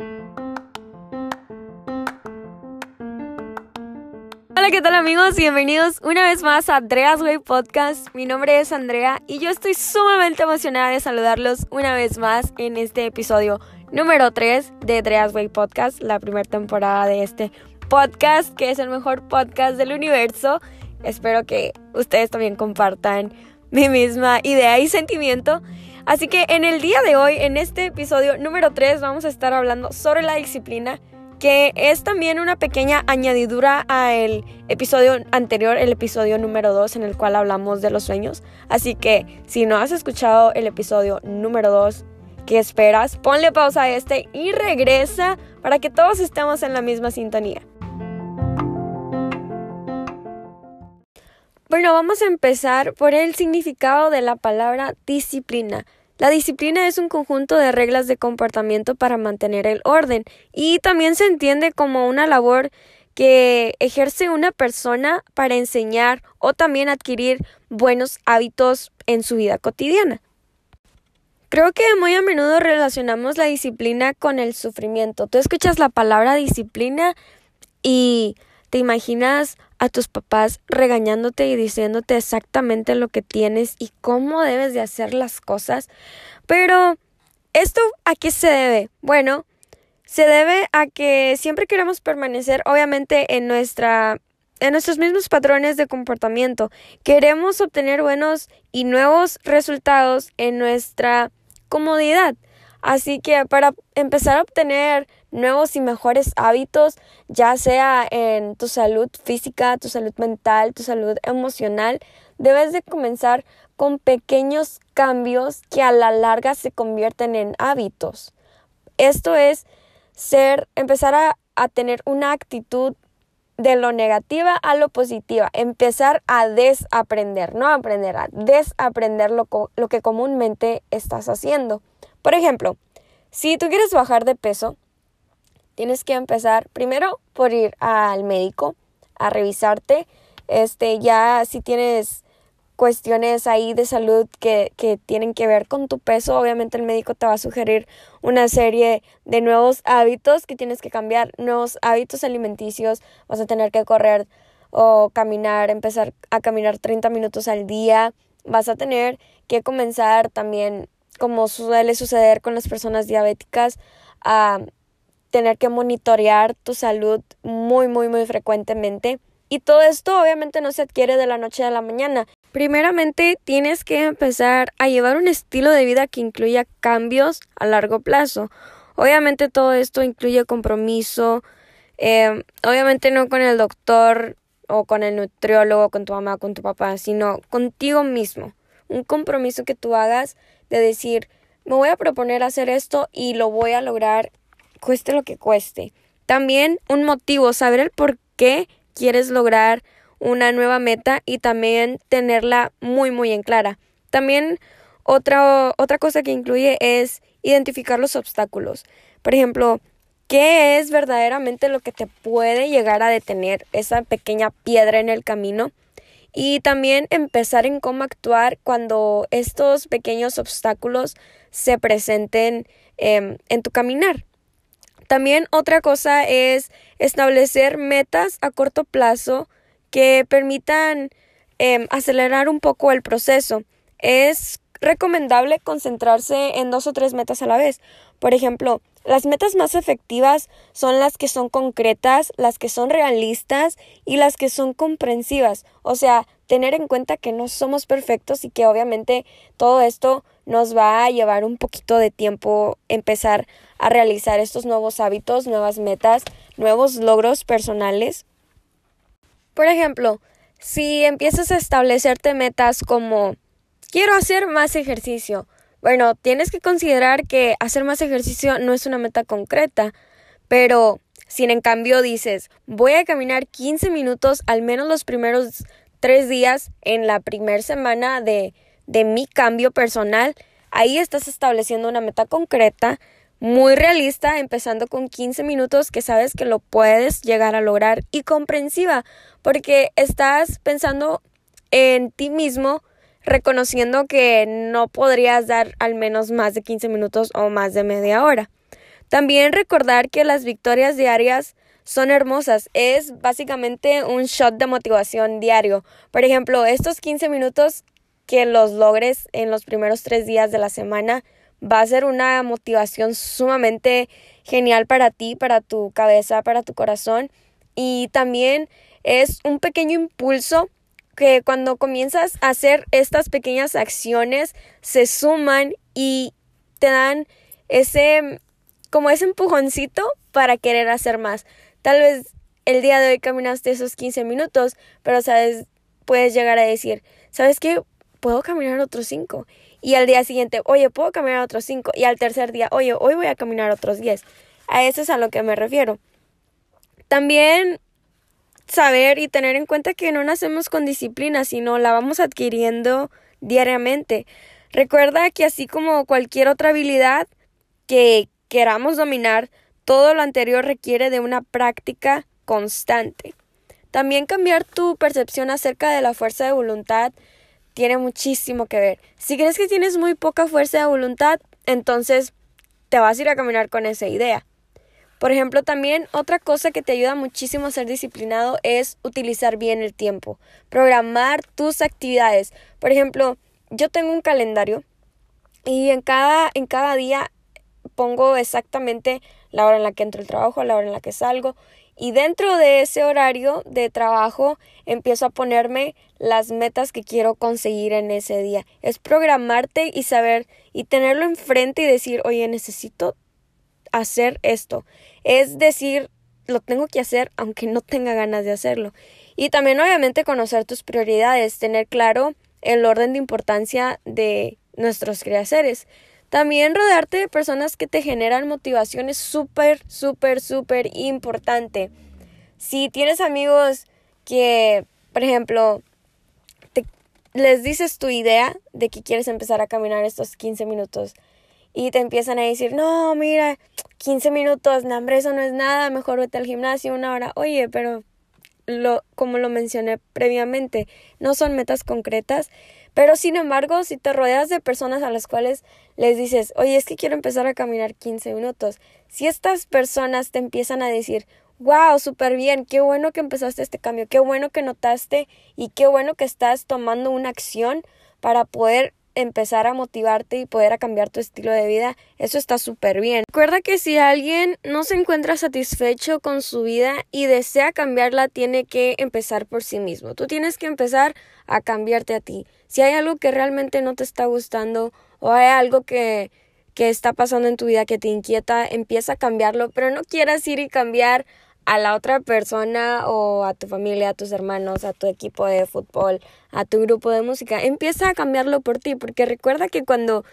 Hola, ¿qué tal amigos? Bienvenidos una vez más a Andrea's Way Podcast. Mi nombre es Andrea y yo estoy sumamente emocionada de saludarlos una vez más en este episodio número 3 de Andrea's Way Podcast, la primera temporada de este podcast que es el mejor podcast del universo. Espero que ustedes también compartan mi misma idea y sentimiento. Así que en el día de hoy, en este episodio número 3, vamos a estar hablando sobre la disciplina que es también una pequeña añadidura al episodio anterior, el episodio número 2 en el cual hablamos de los sueños. Así que si no has escuchado el episodio número 2, ¿qué esperas? Ponle pausa a este y regresa para que todos estemos en la misma sintonía. Bueno, vamos a empezar por el significado de la palabra disciplina. La disciplina es un conjunto de reglas de comportamiento para mantener el orden y también se entiende como una labor que ejerce una persona para enseñar o también adquirir buenos hábitos en su vida cotidiana. Creo que muy a menudo relacionamos la disciplina con el sufrimiento. Tú escuchas la palabra disciplina y te imaginas a tus papás regañándote y diciéndote exactamente lo que tienes y cómo debes de hacer las cosas. Pero, ¿esto a qué se debe? Bueno, se debe a que siempre queremos permanecer obviamente en nuestra en nuestros mismos patrones de comportamiento. Queremos obtener buenos y nuevos resultados en nuestra comodidad. Así que para empezar a obtener nuevos y mejores hábitos, ya sea en tu salud física, tu salud mental, tu salud emocional, debes de comenzar con pequeños cambios que a la larga se convierten en hábitos. Esto es ser, empezar a, a tener una actitud de lo negativa a lo positiva, empezar a desaprender, no aprender, a desaprender lo, lo que comúnmente estás haciendo. Por ejemplo, si tú quieres bajar de peso, tienes que empezar primero por ir al médico a revisarte. Este, ya si tienes cuestiones ahí de salud que, que, tienen que ver con tu peso, obviamente el médico te va a sugerir una serie de nuevos hábitos que tienes que cambiar, nuevos hábitos alimenticios, vas a tener que correr o caminar, empezar a caminar 30 minutos al día, vas a tener que comenzar también, como suele suceder con las personas diabéticas, a tener que monitorear tu salud muy, muy, muy frecuentemente. Y todo esto obviamente no se adquiere de la noche a la mañana. Primeramente tienes que empezar a llevar un estilo de vida que incluya cambios a largo plazo. Obviamente todo esto incluye compromiso, eh, obviamente no con el doctor o con el nutriólogo, con tu mamá, con tu papá, sino contigo mismo. Un compromiso que tú hagas de decir, me voy a proponer hacer esto y lo voy a lograr cueste lo que cueste. También un motivo, saber el por qué quieres lograr una nueva meta y también tenerla muy muy en clara. También otra, otra cosa que incluye es identificar los obstáculos. Por ejemplo, ¿qué es verdaderamente lo que te puede llegar a detener esa pequeña piedra en el camino? Y también empezar en cómo actuar cuando estos pequeños obstáculos se presenten em, en tu caminar. También otra cosa es establecer metas a corto plazo que permitan em, acelerar un poco el proceso. Es recomendable concentrarse en dos o tres metas a la vez. Por ejemplo, las metas más efectivas son las que son concretas, las que son realistas y las que son comprensivas. O sea, tener en cuenta que no somos perfectos y que obviamente todo esto nos va a llevar un poquito de tiempo empezar a realizar estos nuevos hábitos, nuevas metas, nuevos logros personales. Por ejemplo, si empiezas a establecerte metas como quiero hacer más ejercicio, bueno, tienes que considerar que hacer más ejercicio no es una meta concreta, pero si en cambio dices voy a caminar 15 minutos al menos los primeros tres días en la primera semana de, de mi cambio personal, ahí estás estableciendo una meta concreta muy realista, empezando con 15 minutos que sabes que lo puedes llegar a lograr y comprensiva, porque estás pensando en ti mismo, reconociendo que no podrías dar al menos más de 15 minutos o más de media hora. También recordar que las victorias diarias son hermosas. Es básicamente un shot de motivación diario. Por ejemplo, estos 15 minutos que los logres en los primeros tres días de la semana va a ser una motivación sumamente genial para ti, para tu cabeza, para tu corazón. Y también es un pequeño impulso que cuando comienzas a hacer estas pequeñas acciones se suman y te dan ese como ese empujoncito para querer hacer más. Tal vez el día de hoy caminaste esos 15 minutos, pero sabes, puedes llegar a decir, ¿sabes qué? Puedo caminar otros 5. Y al día siguiente, oye, puedo caminar otros 5. Y al tercer día, oye, hoy voy a caminar otros 10. A eso es a lo que me refiero. También saber y tener en cuenta que no nacemos con disciplina, sino la vamos adquiriendo diariamente. Recuerda que así como cualquier otra habilidad que queramos dominar, todo lo anterior requiere de una práctica constante. También cambiar tu percepción acerca de la fuerza de voluntad tiene muchísimo que ver. Si crees que tienes muy poca fuerza de voluntad, entonces te vas a ir a caminar con esa idea. Por ejemplo, también otra cosa que te ayuda muchísimo a ser disciplinado es utilizar bien el tiempo, programar tus actividades. Por ejemplo, yo tengo un calendario y en cada, en cada día pongo exactamente la hora en la que entro al trabajo, la hora en la que salgo y dentro de ese horario de trabajo empiezo a ponerme las metas que quiero conseguir en ese día. Es programarte y saber y tenerlo enfrente y decir, oye, necesito hacer esto. Es decir, lo tengo que hacer aunque no tenga ganas de hacerlo. Y también obviamente conocer tus prioridades, tener claro el orden de importancia de nuestros quehaceres. También rodearte de personas que te generan motivación es súper, súper, súper importante. Si tienes amigos que, por ejemplo, te, les dices tu idea de que quieres empezar a caminar estos 15 minutos y te empiezan a decir, no, mira, 15 minutos, no, hombre, eso no es nada, mejor vete al gimnasio una hora. Oye, pero lo, como lo mencioné previamente, no son metas concretas, pero sin embargo, si te rodeas de personas a las cuales les dices, oye, es que quiero empezar a caminar 15 minutos, si estas personas te empiezan a decir, wow, súper bien, qué bueno que empezaste este cambio, qué bueno que notaste y qué bueno que estás tomando una acción para poder empezar a motivarte y poder a cambiar tu estilo de vida, eso está súper bien. Recuerda que si alguien no se encuentra satisfecho con su vida y desea cambiarla, tiene que empezar por sí mismo. Tú tienes que empezar a cambiarte a ti. Si hay algo que realmente no te está gustando o hay algo que que está pasando en tu vida que te inquieta, empieza a cambiarlo, pero no quieras ir y cambiar a la otra persona o a tu familia, a tus hermanos, a tu equipo de fútbol, a tu grupo de música. Empieza a cambiarlo por ti, porque recuerda que cuando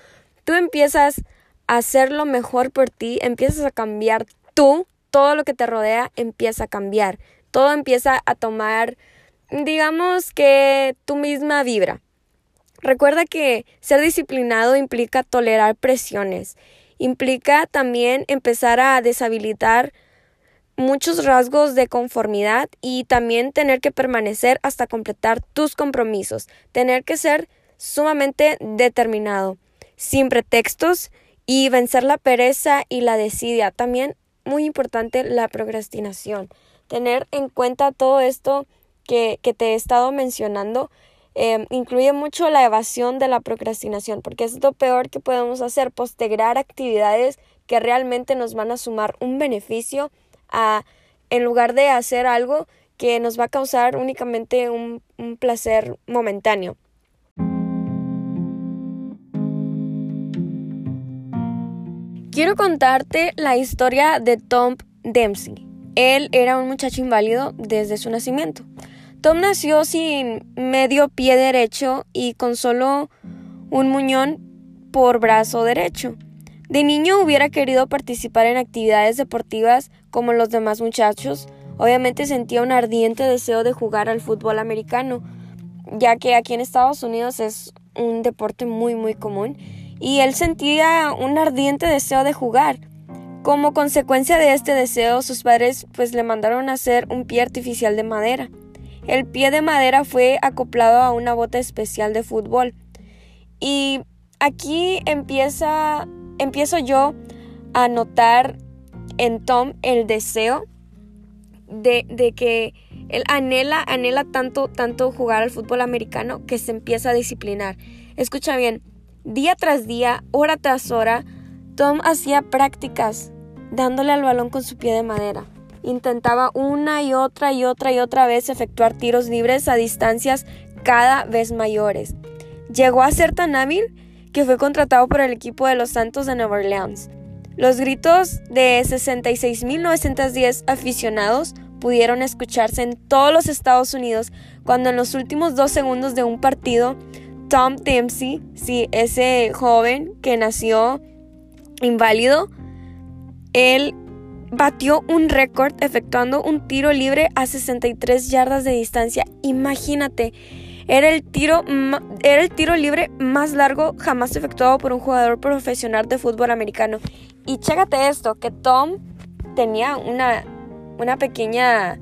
tú empiezas a hacerlo mejor por ti, empiezas a cambiar tú, todo lo que te rodea empieza a cambiar. Todo empieza a tomar, digamos que tu misma vibra. Recuerda que ser disciplinado implica tolerar presiones, implica también empezar a deshabilitar muchos rasgos de conformidad y también tener que permanecer hasta completar tus compromisos, tener que ser sumamente determinado, sin pretextos y vencer la pereza y la desidia. También muy importante la procrastinación. Tener en cuenta todo esto que, te he estado mencionando em, incluye mucho la evasión de la procrastinación, porque es lo peor que podemos hacer, postergar actividades que realmente nos van a sumar un beneficio a, en lugar de hacer algo que nos va a causar únicamente un, un placer momentáneo. Quiero contarte la historia de Tom Dempsey. Él era un muchacho inválido desde su nacimiento. Tom nació sin medio pie derecho y con solo un muñón por brazo derecho. De niño hubiera querido participar en actividades deportivas como los demás muchachos. Obviamente sentía un ardiente deseo de jugar al fútbol americano, ya que aquí en Estados Unidos es un deporte muy muy común y él sentía un ardiente deseo de jugar. Como consecuencia de este deseo, sus padres pues le mandaron a hacer un pie artificial de madera. El pie de madera fue acoplado a una bota especial de fútbol. Y aquí empieza empiezo yo a notar en Tom el deseo de, de, que él anhela, anhela tanto, tanto jugar al fútbol americano que se empieza a disciplinar. Escucha bien, día tras día, hora tras hora, Tom hacía prácticas dándole al balón con su pie de madera. Intentaba una y otra y otra y otra vez efectuar tiros libres a distancias cada vez mayores. Llegó a ser tan hábil que fue contratado por el equipo de los Santos de Nueva Orleans. Los gritos de 66.910 aficionados pudieron escucharse en todos los Estados Unidos cuando en los últimos dos segundos de un partido, Tom Dempsey, sí, ese joven que nació inválido, él batió un récord efectuando un tiro libre a 63 yardas de distancia. Imagínate, era el tiro, era el tiro libre más largo jamás efectuado por un jugador profesional de fútbol americano. Y chécate esto, que Tom tenía una, una pequeña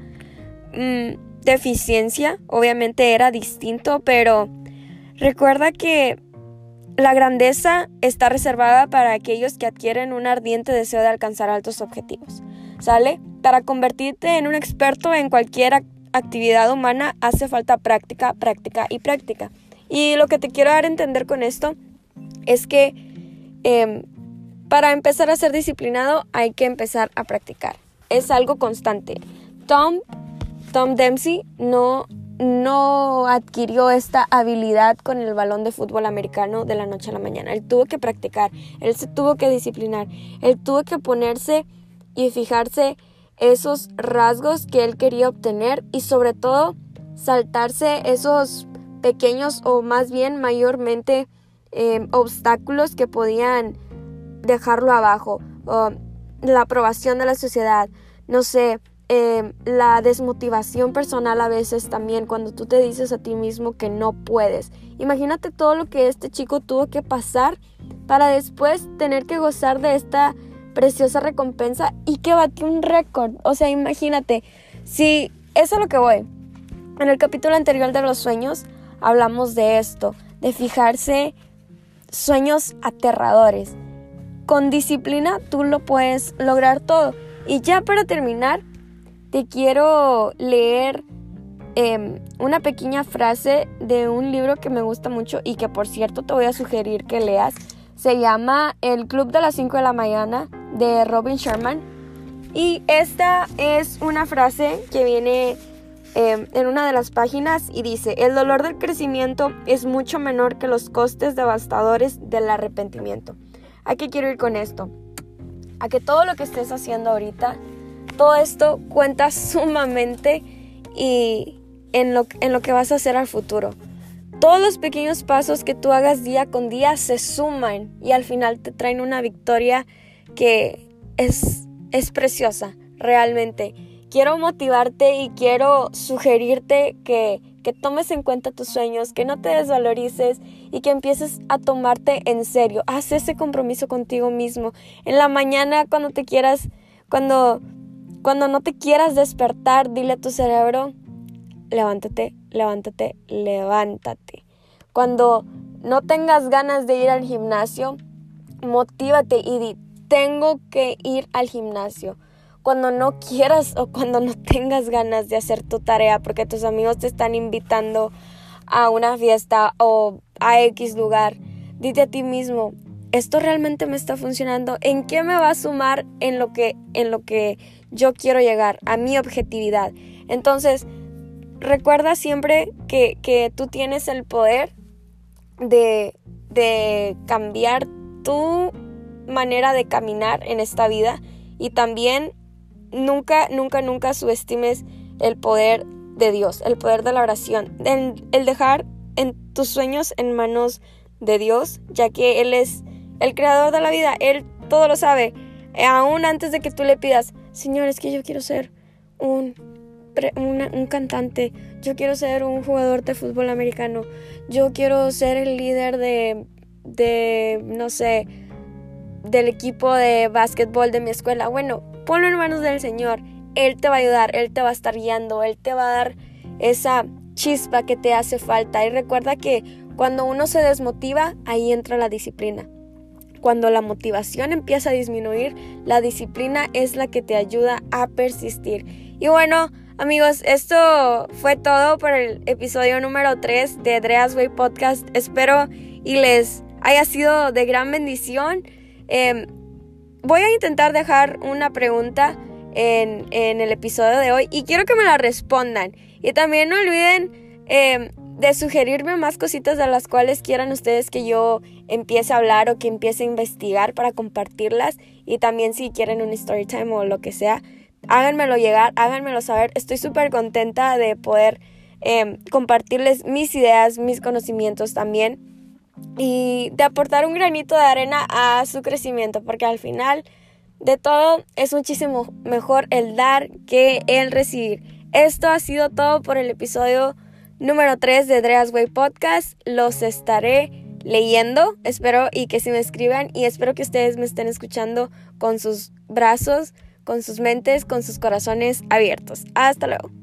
mm, deficiencia, obviamente era distinto, pero recuerda que la grandeza está reservada para aquellos que adquieren un ardiente deseo de alcanzar altos objetivos. ¿Sale? Para convertirte en un experto en cualquier actividad humana hace falta práctica, práctica y práctica. Y lo que te quiero dar a entender con esto es que em, para empezar a ser disciplinado hay que empezar a practicar. Es algo constante. Tom, Tom Dempsey no no adquirió esta habilidad con el balón de fútbol americano de la noche a la mañana. Él tuvo que practicar, él se tuvo que disciplinar, él tuvo que ponerse y fijarse esos rasgos que él quería obtener y sobre todo saltarse esos pequeños o más bien mayormente eh, obstáculos que podían dejarlo abajo. la aprobación de la sociedad, no sé, Em, la desmotivación personal a veces también cuando tú te dices a ti mismo que no puedes. Imagínate todo lo que este chico tuvo que pasar para después tener que gozar de esta preciosa recompensa y que batió un récord. O sea, imagínate, si eso es lo que voy. En el capítulo anterior de los sueños hablamos de esto, de fijarse sueños aterradores. Con disciplina tú lo puedes lograr todo. Y ya para terminar, te quiero leer em, una pequeña frase de un libro que me gusta mucho y que por cierto te voy a sugerir que leas. Se llama El Club de las 5 de la mañana de Robin Sherman. Y esta es una frase que viene em, en una de las páginas y dice, el dolor del crecimiento es mucho menor que los costes devastadores del arrepentimiento. ¿A qué quiero ir con esto? A que todo lo que estés haciendo ahorita todo esto cuenta sumamente y en lo, en lo que vas a hacer al futuro. Todos los pequeños pasos que tú hagas día con día se suman y al final te traen una victoria que es, es preciosa, realmente. Quiero motivarte y quiero sugerirte que, que tomes en cuenta tus sueños, que no te desvalorices y que empieces a tomarte en serio. Haz ese compromiso contigo mismo. En la mañana cuando te quieras, cuando cuando no te quieras despertar, dile a tu cerebro, levántate, levántate, levántate. Cuando no tengas ganas de ir al gimnasio, motívate y di, tengo que ir al gimnasio. Cuando no quieras o cuando no tengas ganas de hacer tu tarea porque tus amigos te están invitando a una fiesta o a X lugar, dite a ti mismo, esto realmente me está funcionando, ¿en qué me va a sumar en lo que en lo que yo quiero llegar, a mi objetividad. Entonces, recuerda siempre que, que tú tienes el poder de, de cambiar tu manera de caminar en esta vida y también nunca, nunca, nunca subestimes el poder de Dios, el poder de la oración, el, el, dejar en tus sueños en manos de Dios, ya que Él es el creador de la vida, Él todo lo sabe, aún antes de que tú le pidas, Señor, es que yo quiero ser un, un cantante, yo quiero ser un jugador de fútbol americano, yo quiero ser el líder de, de no sé, del equipo de básquetbol de mi escuela. Bueno, ponlo en manos del Señor. Él te va a ayudar, Él te va a estar guiando, Él te va a dar esa chispa que te hace falta. Y recuerda que cuando uno se desmotiva, ahí entra la disciplina. Cuando la motivación empieza a disminuir, la disciplina es la que te ayuda a persistir. Y bueno, amigos, esto fue todo por el episodio número 3 de Dreas Way Podcast. Espero y les haya sido de gran bendición. Em, voy a intentar dejar una pregunta en, el episodio de hoy y quiero que me la respondan. Y también no olviden em, de sugerirme más cositas de las cuales quieran ustedes que yo empiece a hablar o que empiece a investigar para compartirlas. Y también si quieren un story time o lo que sea, háganmelo llegar, háganmelo saber. Estoy súper contenta de poder em, compartirles mis ideas, mis conocimientos también. Y de aportar un granito de arena a su crecimiento, porque al final de todo es muchísimo mejor el dar que el recibir. Esto ha sido todo por el episodio número 3 de Dreas Way Podcast. Los estaré leyendo, espero y que se me escriban y espero que ustedes me estén escuchando con sus brazos, con sus mentes, con sus corazones abiertos. Hasta luego.